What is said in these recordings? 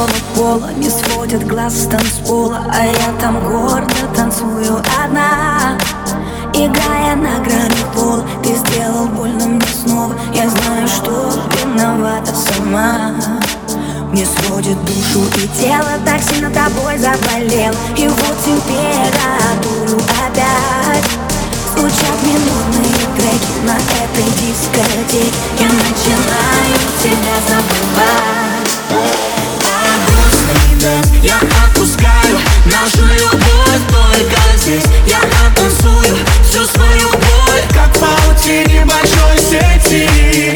голого пола Не сводят глаз с танцпола А я там гордо танцую одна Играя на грани пола. Ты сделал больно мне снова Я знаю, что виновата сама. Мне сводит душу и тело Так сильно тобой заболел И вот температуру опять Звучат минутные треки На этой дискотеке. Я начинаю тебя забывать. Я отпускаю нашу любовь только здесь. Я оттанцую всю свою боль Как в паутине большой сети.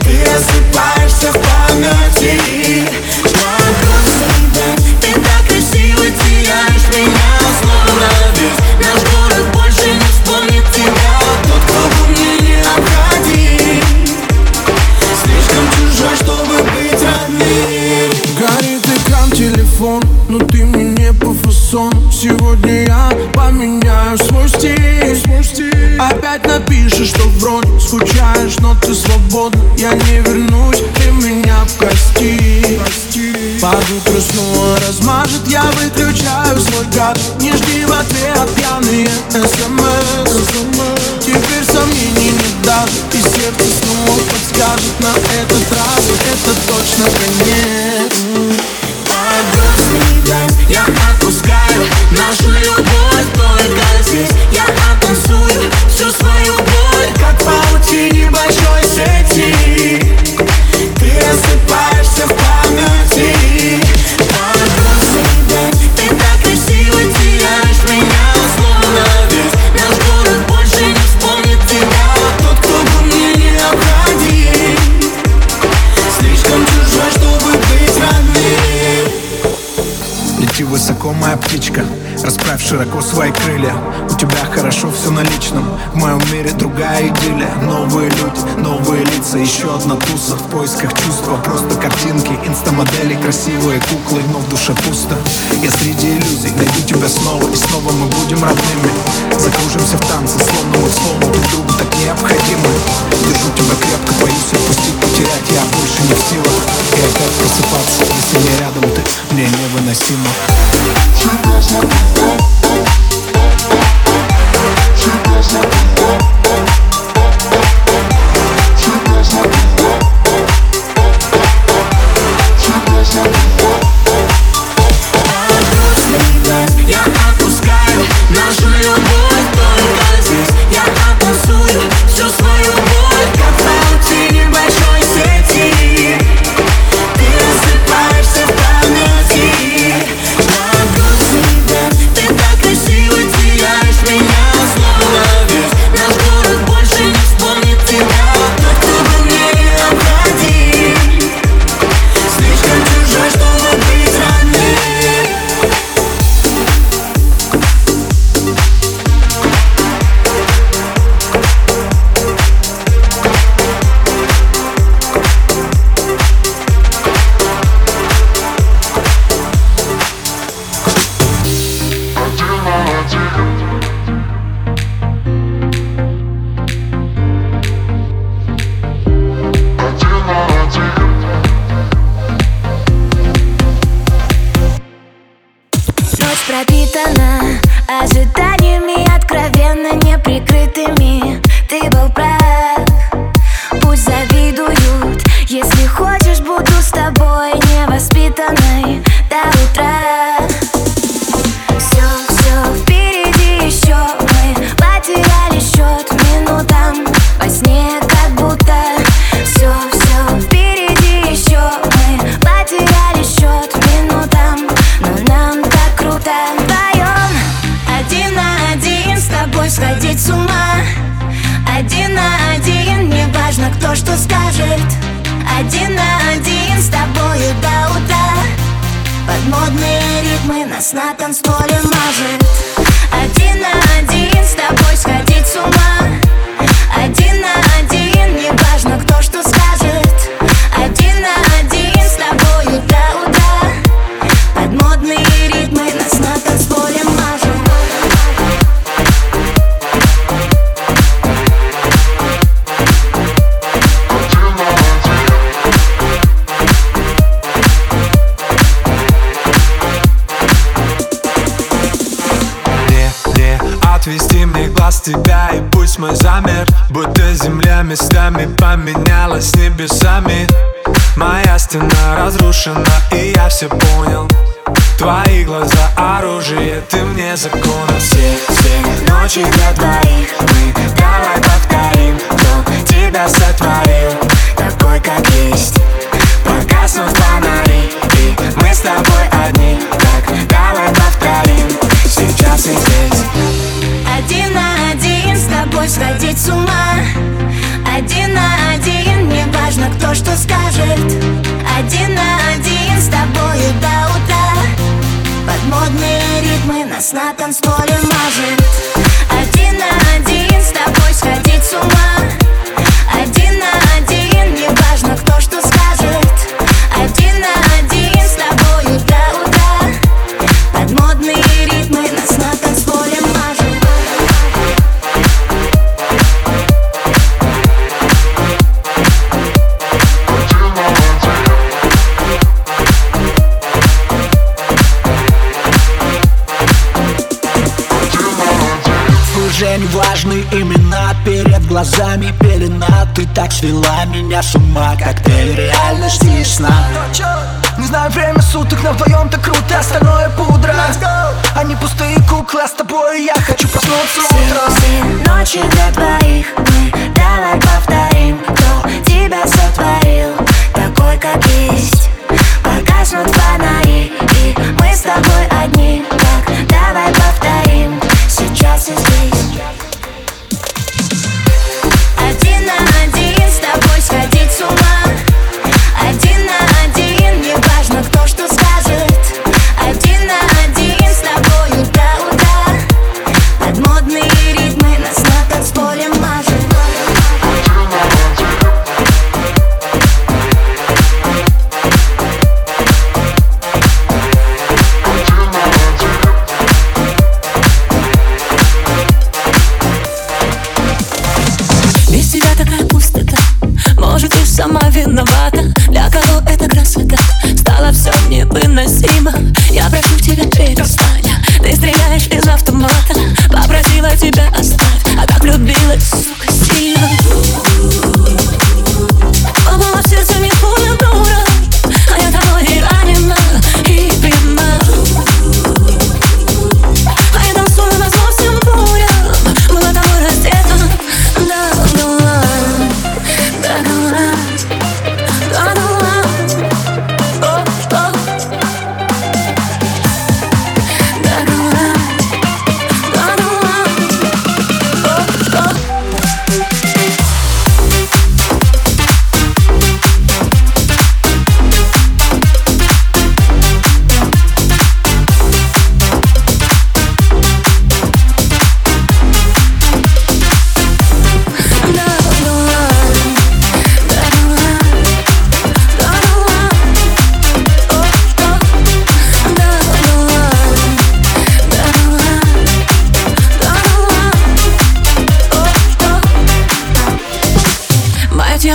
Ты рассыпаешься в памяти. напишешь, что в рот скучаешь, но ты свободна. Я не вернусь, ты меня в кости Под утро снова размажет, я выключаю свой гад Не жди в ответ пьяные смс. Теперь сомнений не даже, и сердце снова подскажет На этот раз. Это точно конец. Подожди, я отпускаю Нашу любовь только здесь. Я оттанцую всю свою боль. Как паутине большой сети Моя птичка Расправь широко свои крылья. У тебя хорошо все на личном В моем мире другая идиллия. Новые люди, новые лица Еще одна туса. В поисках чувства Просто картинки, инстамодели Красивые куклы, но в душе пусто. Я среди иллюзий найду тебя снова И снова мы будем родными. Закружимся в танце, словно мы словно Друг другу так необходимы. Держу тебя крепко, боюсь отпустить, потерять Я больше не в силах. И опять просыпаться Если не рядом ты, мне невыносимо Я стена разрушена и я все понял. Твои глаза оружие, ты мне закон Все, все ночи для двоих Мы. Давай повторим Кто тебя сотворил. Такой, как есть. Погаснут фонари И мы с тобой одни. Так давай повторим. Сейчас и здесь. Один на один с тобой сходить с ума Один на один, не важно кто что скажет. Один на один с тобою до утра. Под модные ритмы нас на танцполе мажет Не важны имена перед глазами пелена Ты так свела меня с ума, коктейль реальности и сна Не знаю время суток, но вдвоем так круто Остальное пудра. Они пустые куклы, а с тобой я хочу проснуться утром. Все ночи для двоих Мы давай повторим Кто тебя сотворил Такой, как есть. Погаснут фонари И мы с тобой одни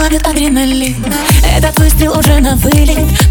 бьет адреналин. Этот выстрел уже на вылет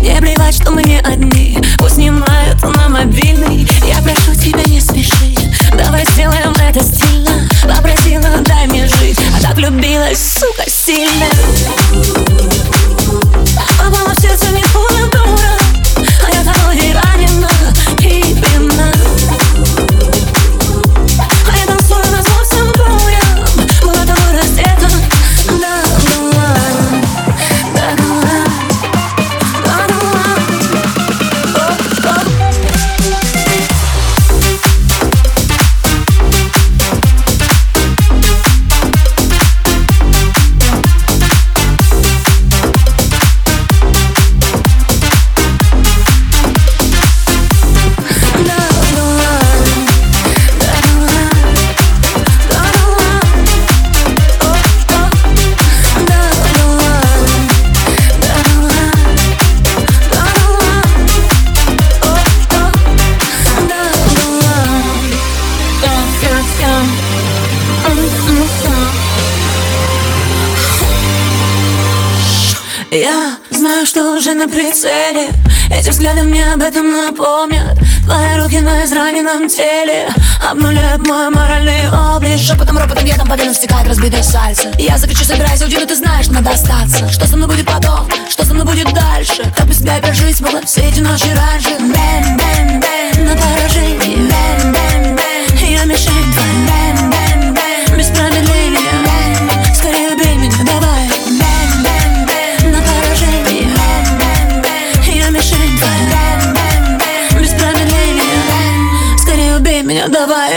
прицеле Эти взгляды мне об этом напомнят. Твои руки на израненном теле Обнуляют мой моральный облик. Шепотом, ропотом, ветом по венам стекает разбитое сальце. Я закричу, собирайся, уйди, но ты знаешь, надо остаться. Что со мной будет потом, что со мной будет дальше? Как без тебя я прожить смогла все эти ночи раньше? Бэм, бэм, бэм, на поражение Бэм, бэм, бэм, я мишень. Твоя Бэм, бэм, бэм, без промедления Убей меня, давай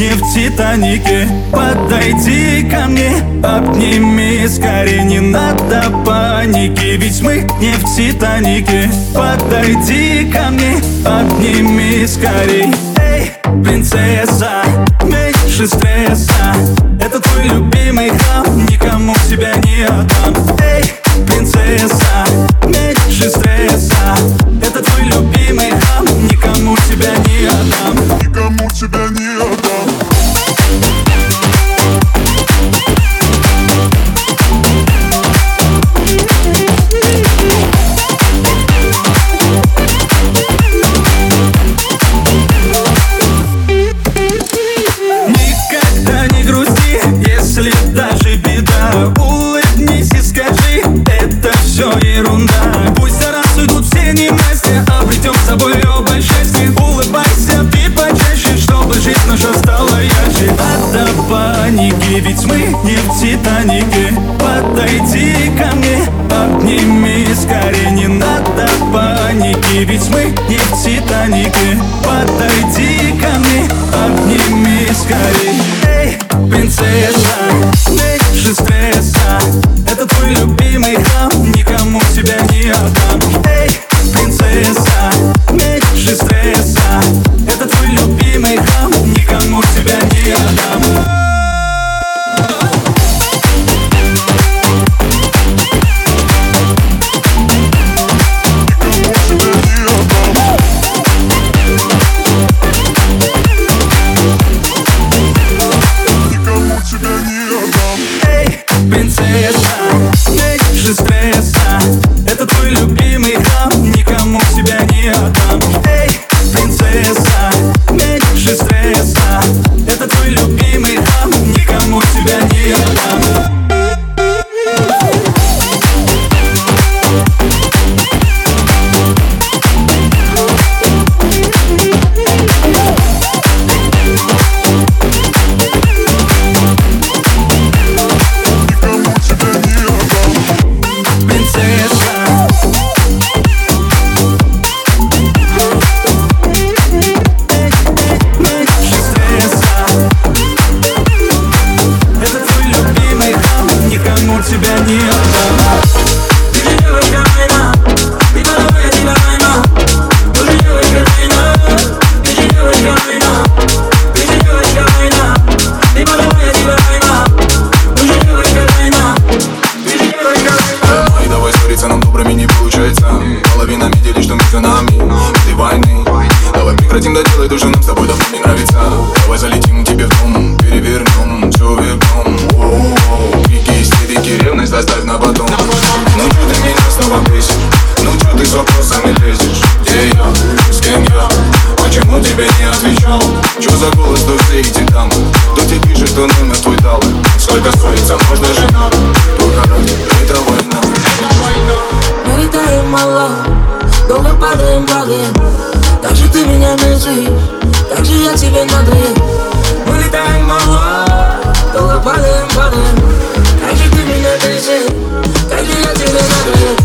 не в Титанике. Подойди ко мне, обними скорее Не надо паники, ведь мы не в Титанике. Подойди ко мне, обними скорей. 你 дамы. Кто тебе пишет, что номер твой дал? Сколько ссориться можно же Только ради это война Мы летаем мало Долго падаем, падаем Так же ты меня мерзишь Так же я тебе надоел Мы летаем мало Долго падаем, падаем Так же ты меня мерзишь Так же я тебе надоел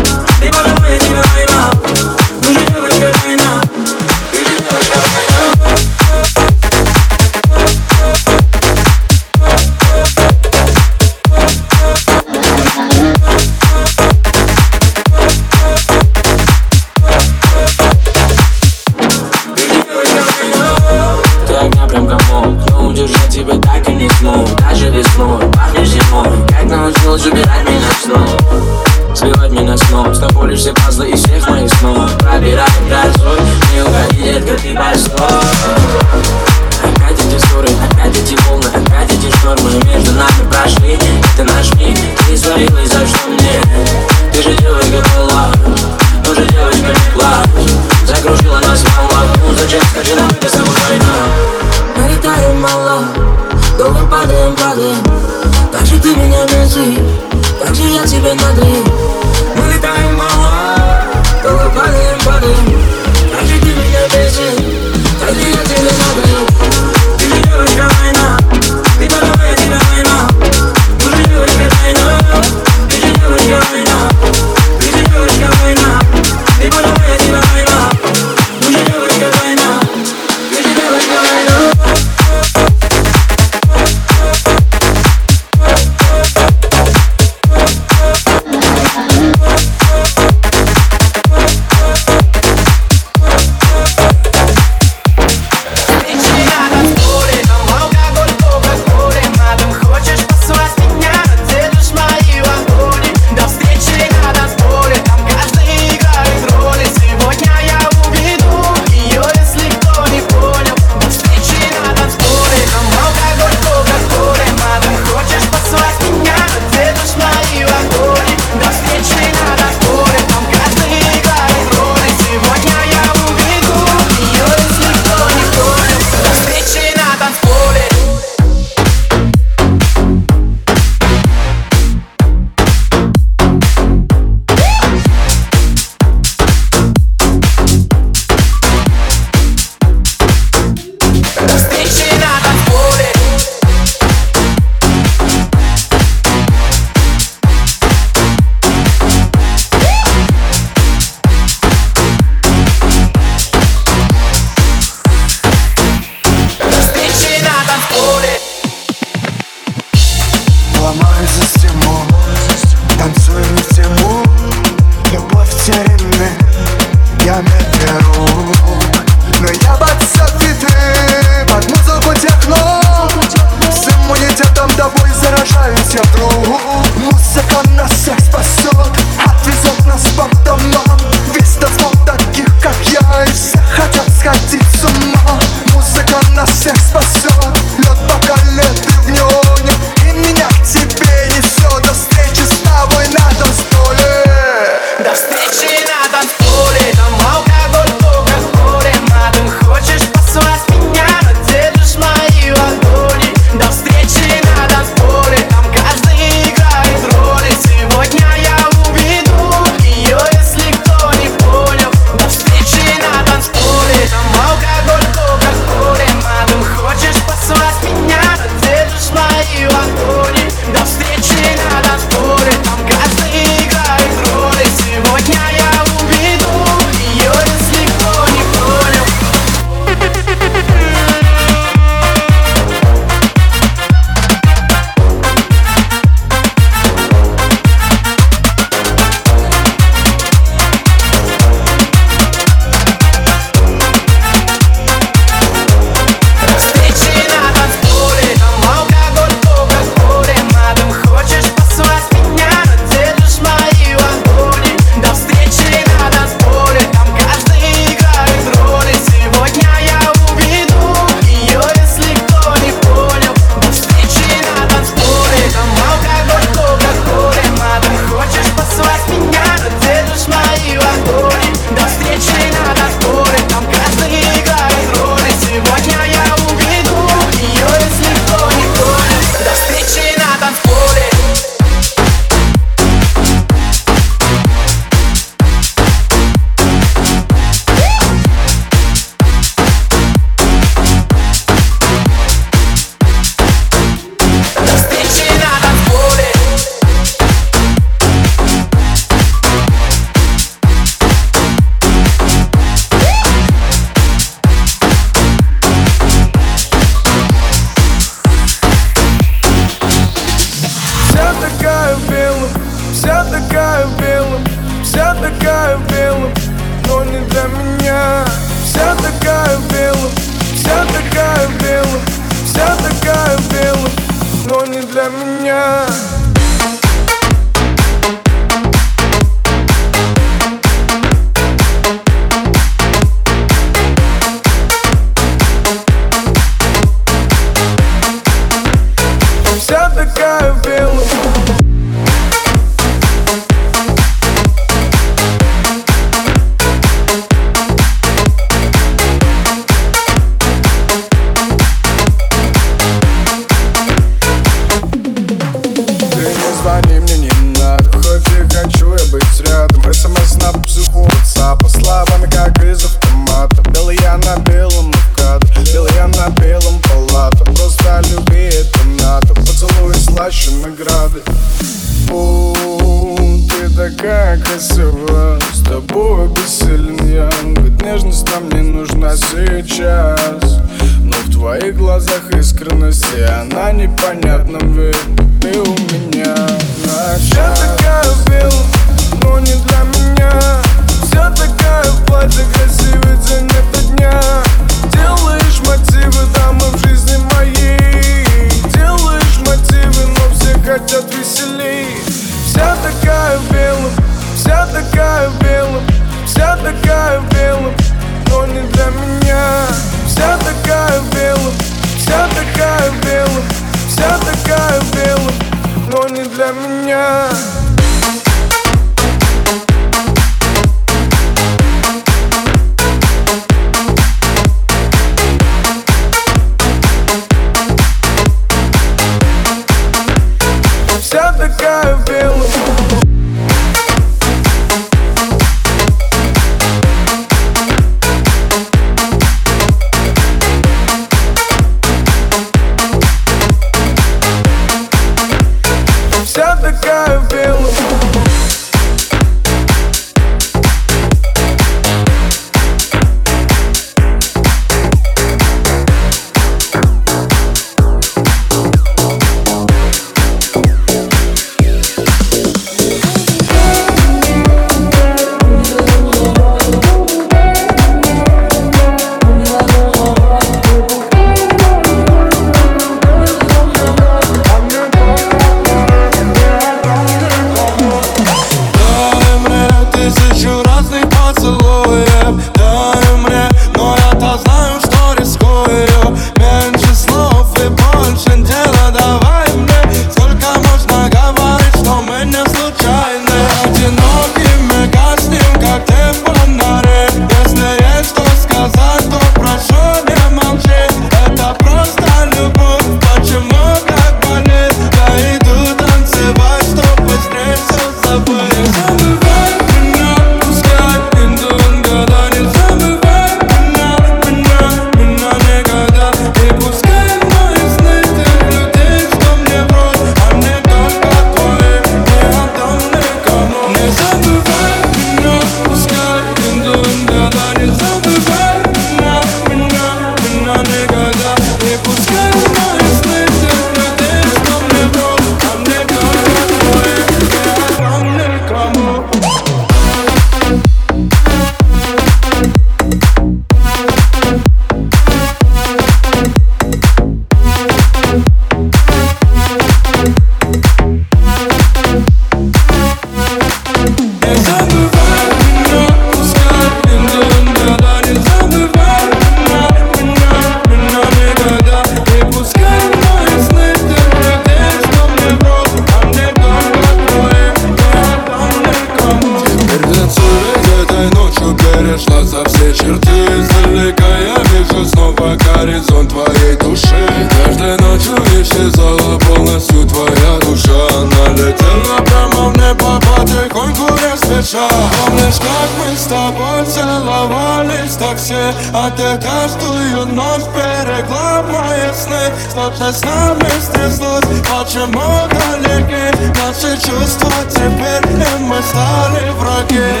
чувства теперь мы стали враги.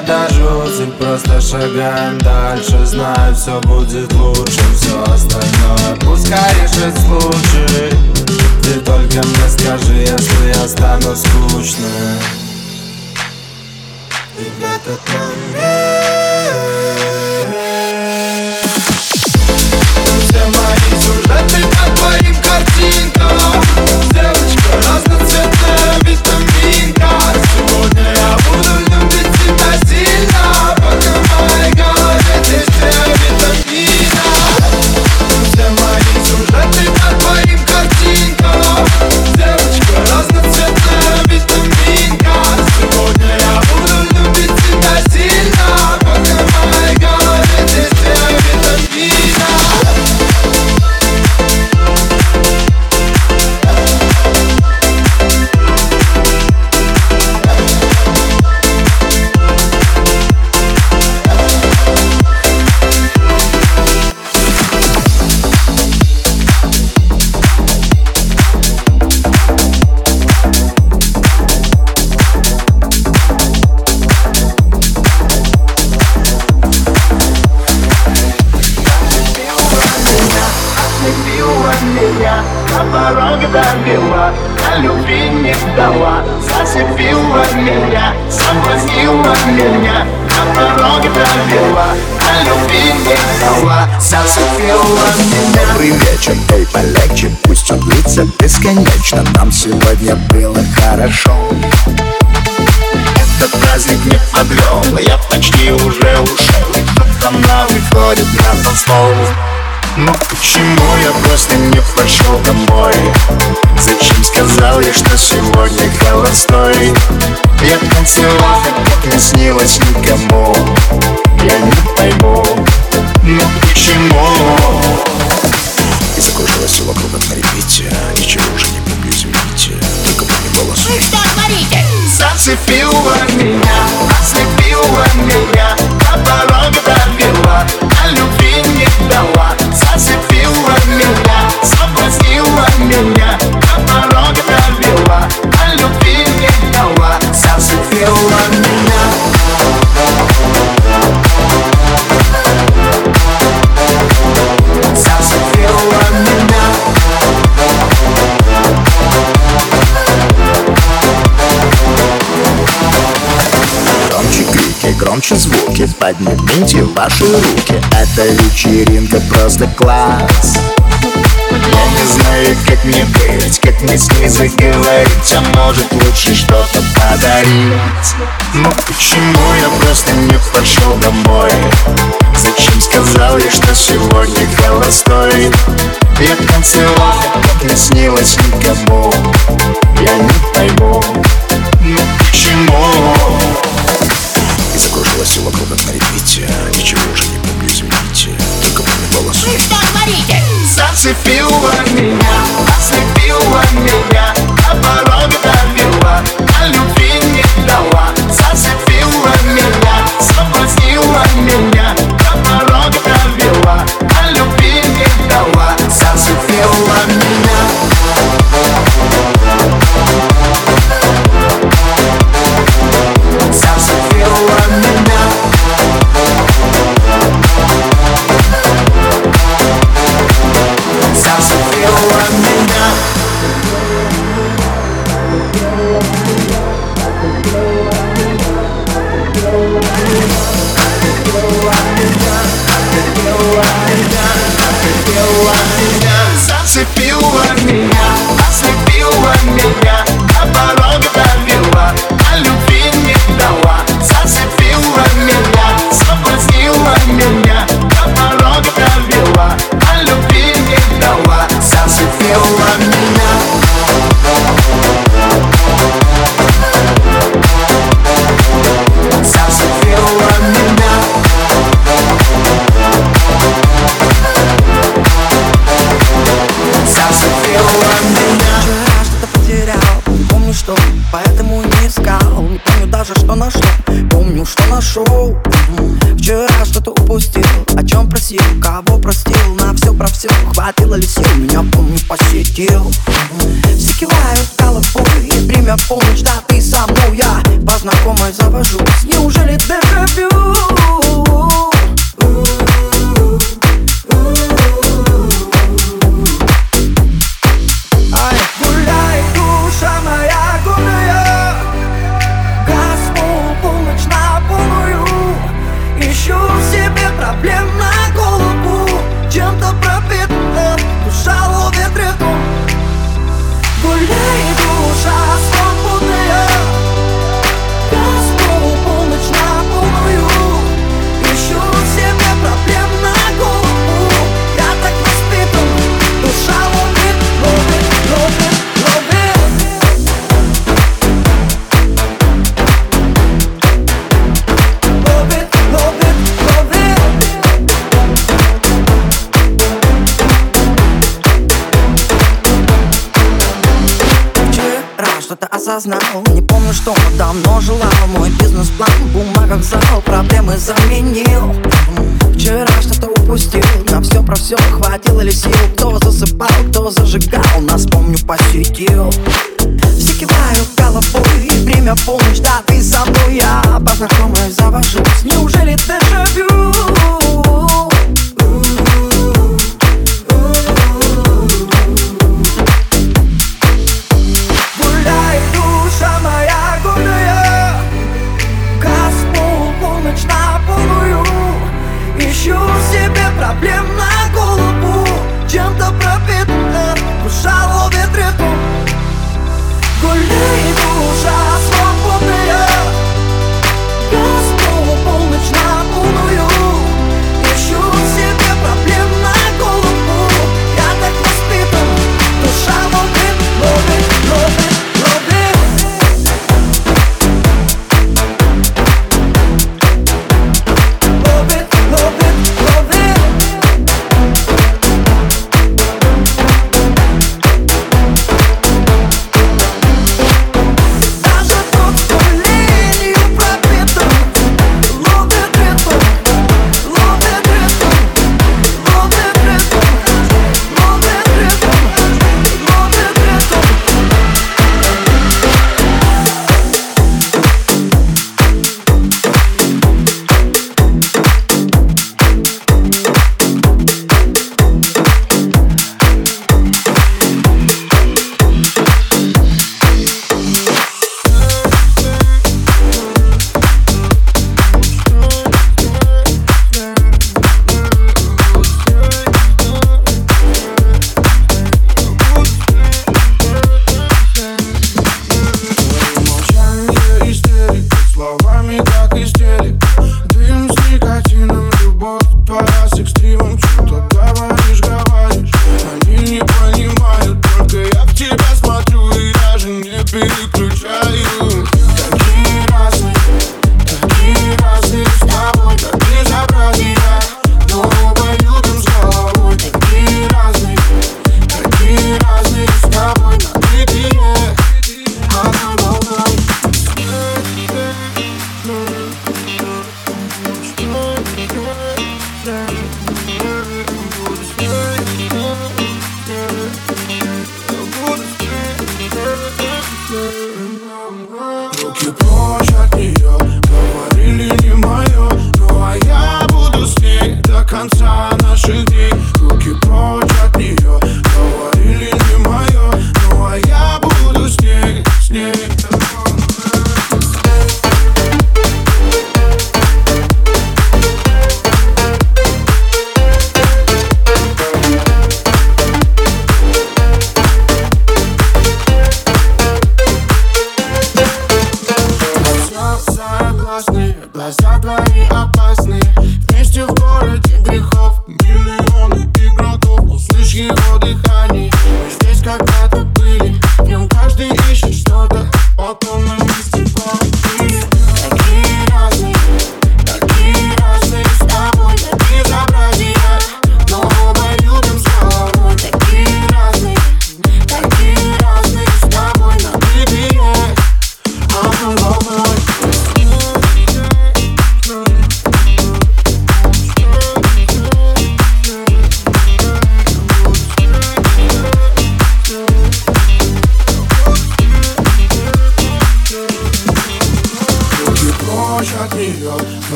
я дожжусь просто шагаем дальше. Знаю, все будет лучше, все остальное Пускай решит случай. Ты только мне скажи, если я стану скучным. И в этот момент бесконечно Нам сегодня было хорошо Этот праздник не подвел Я почти уже ушел Кто-то на выходит на танцпол но почему я просто не пошел домой? Зачем сказал я, что сегодня холостой? Я танцевал, как не снилось никому Я не пойму, но почему? И закружилось все вокруг на репите зацепила меня Ослепила меня До порог довела А любви не дала Зацепила меня Соблазнила меня До порог довела А любви не дала Зацепила меня громче звуки. Поднимите ваши руки. Эта вечеринка просто класс. Я не знаю, как мне быть, как мне с ней заговорить А может лучше что-то подарить. Но почему я просто не пошел домой? Зачем сказал я, что сегодня холостой? Я танцевал, как не снилось никому. Я не пойму, ну осознал Не помню, что давно жила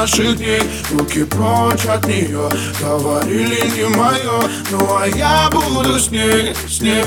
наших дней Руки прочь от нее Говорили не мое. Ну а я буду с ней, с ней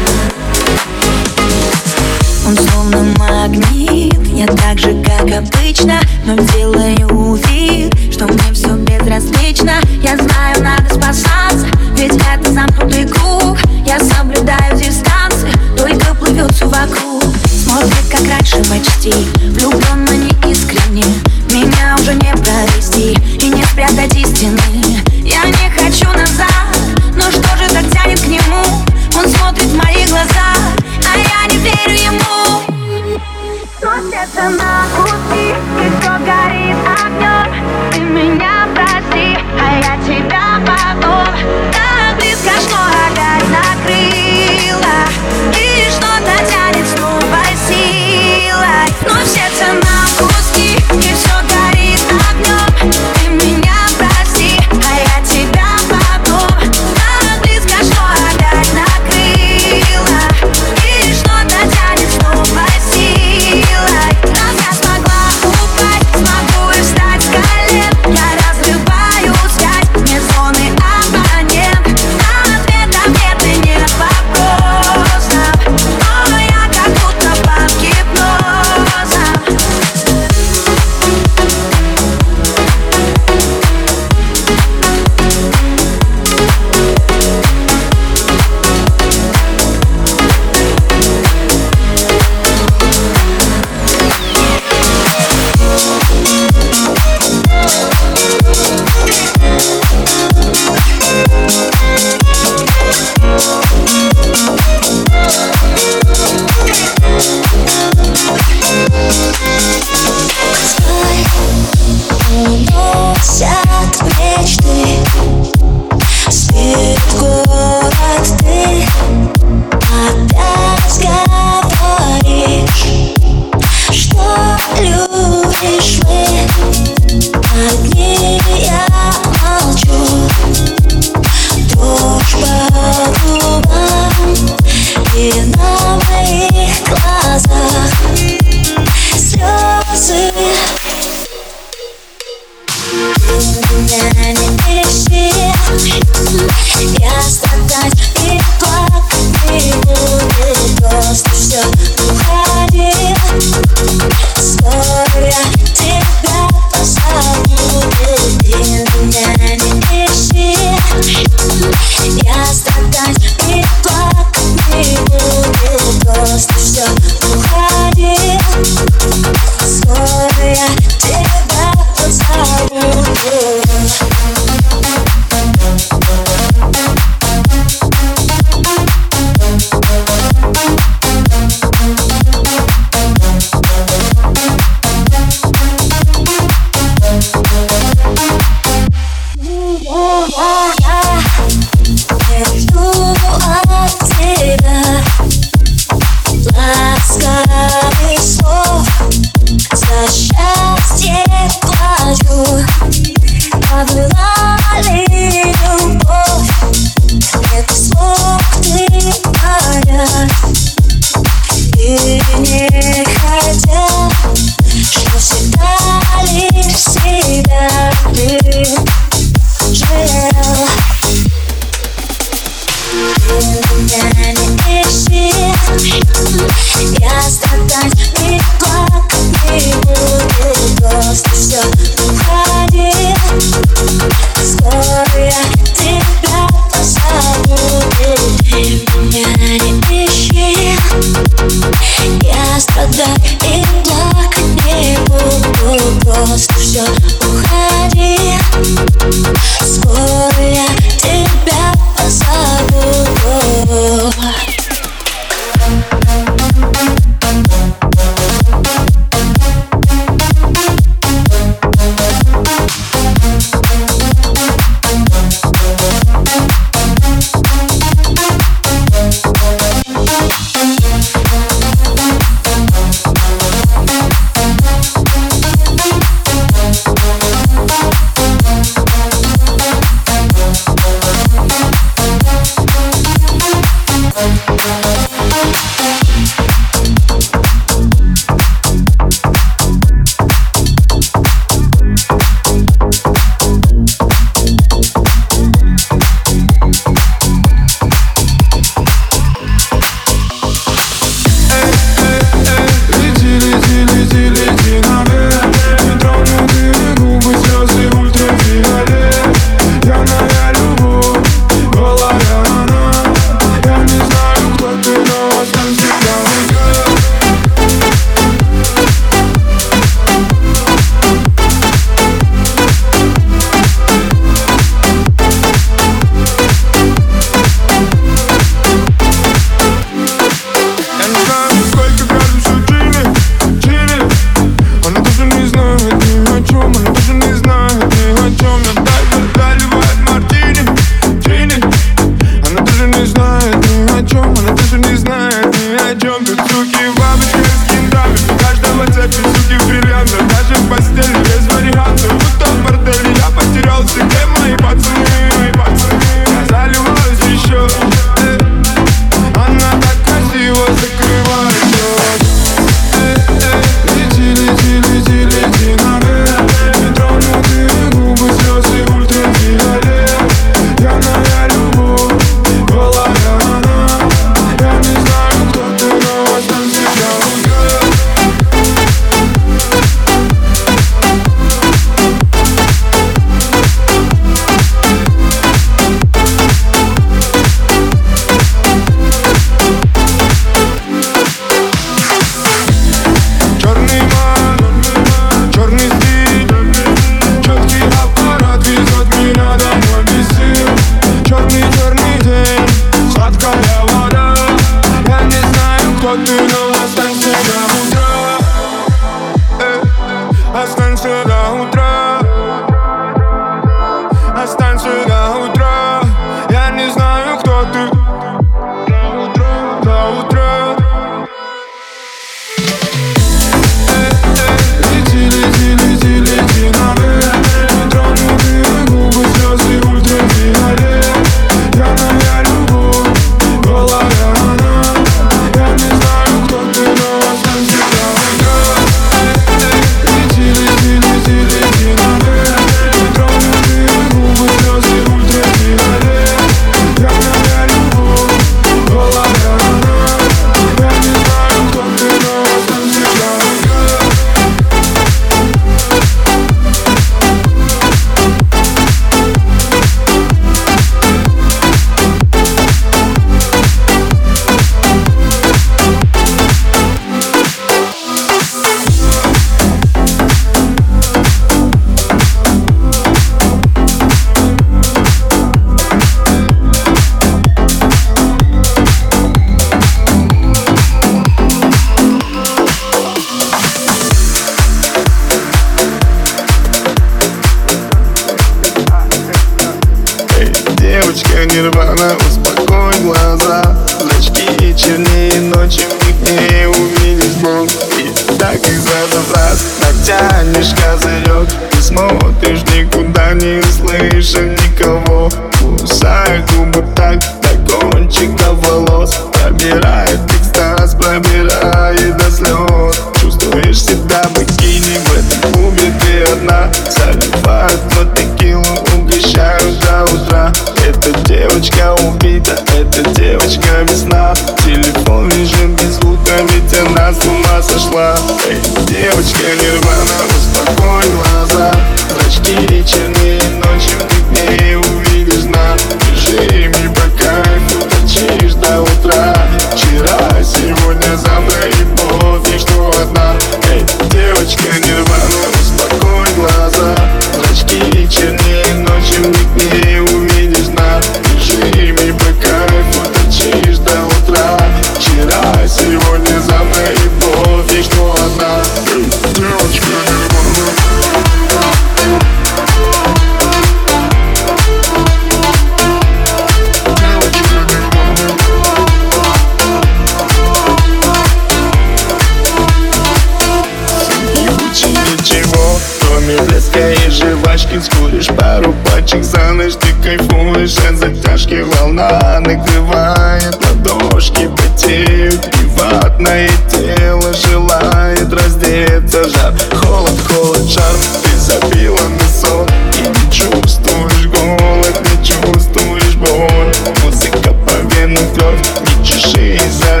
Не чеши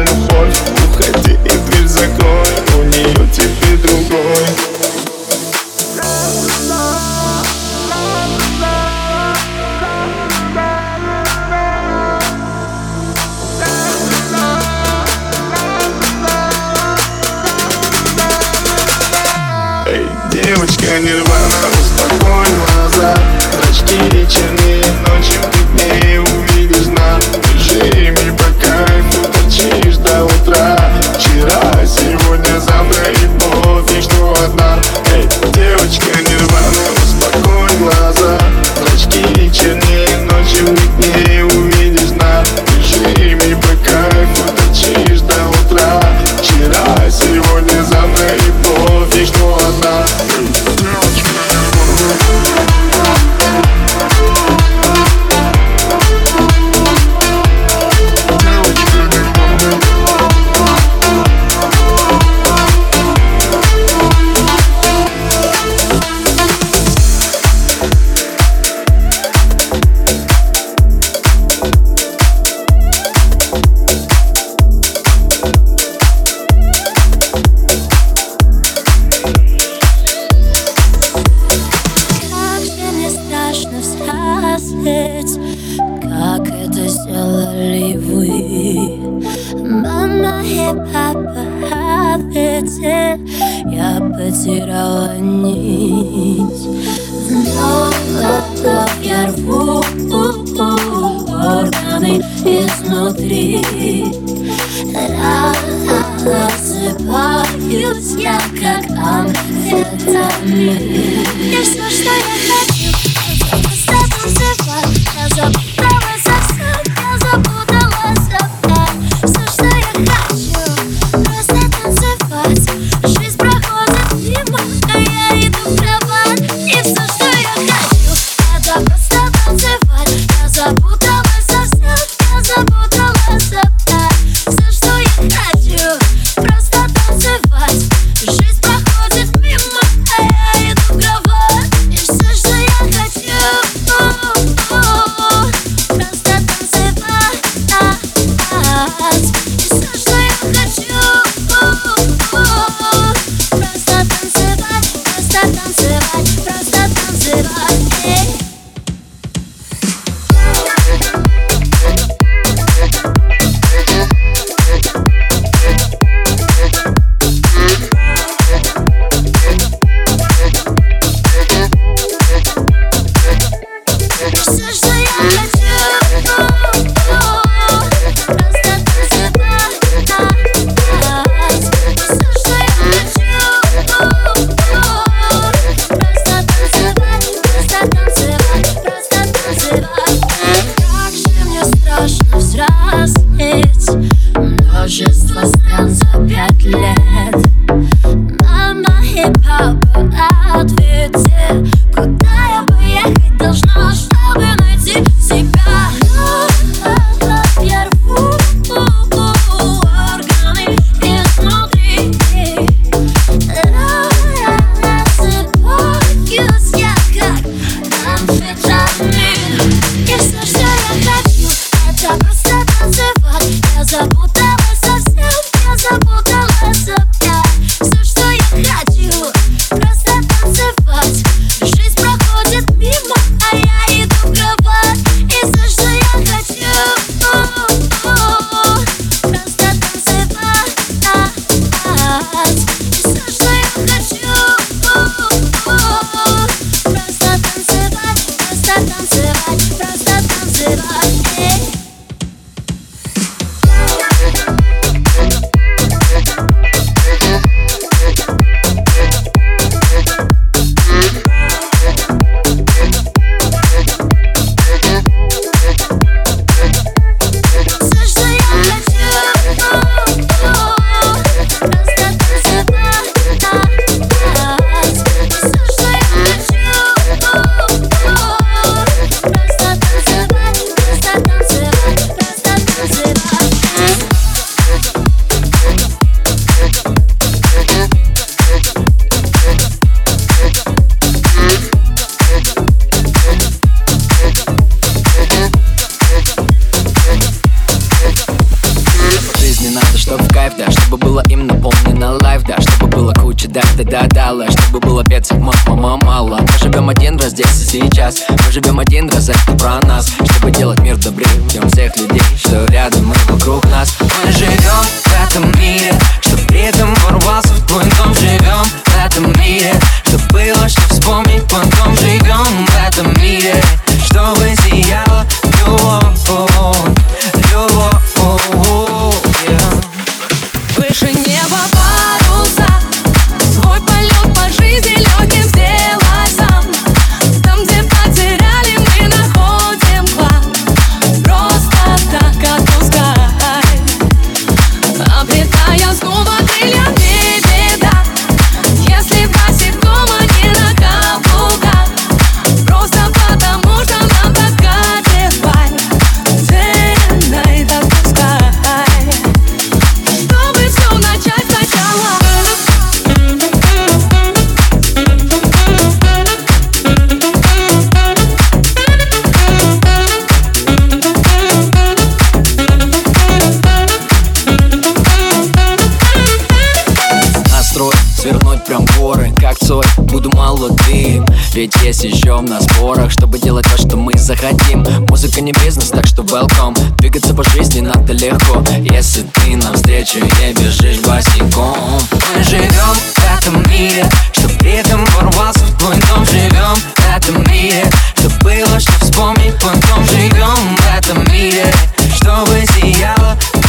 ведь есть еще на спорах Чтобы делать то, что мы захотим. Музыка не бизнес, так что welcome. Двигаться по жизни надо легко. Если ты навстречу ей бежишь босиком. Мы живем в этом мире Что при этом ворвался в твой дом. Живем в этом мире Что было, что вспомнить потом. Живем в этом мире Чтобы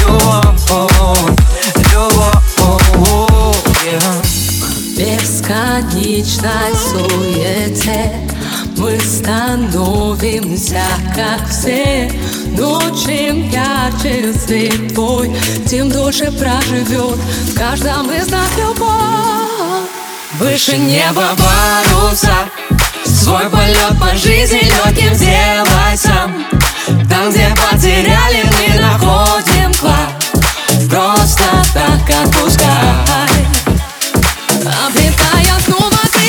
любовь Любовь, вечной суете Мы становимся, как все. Но чем ярче свет твой Тем дольше проживет в каждом из нас любовь Выше неба паруса Свой полет по жизни легким сделай сам Там, где потеряли, мы находим клад. Просто так отпускай. Обретая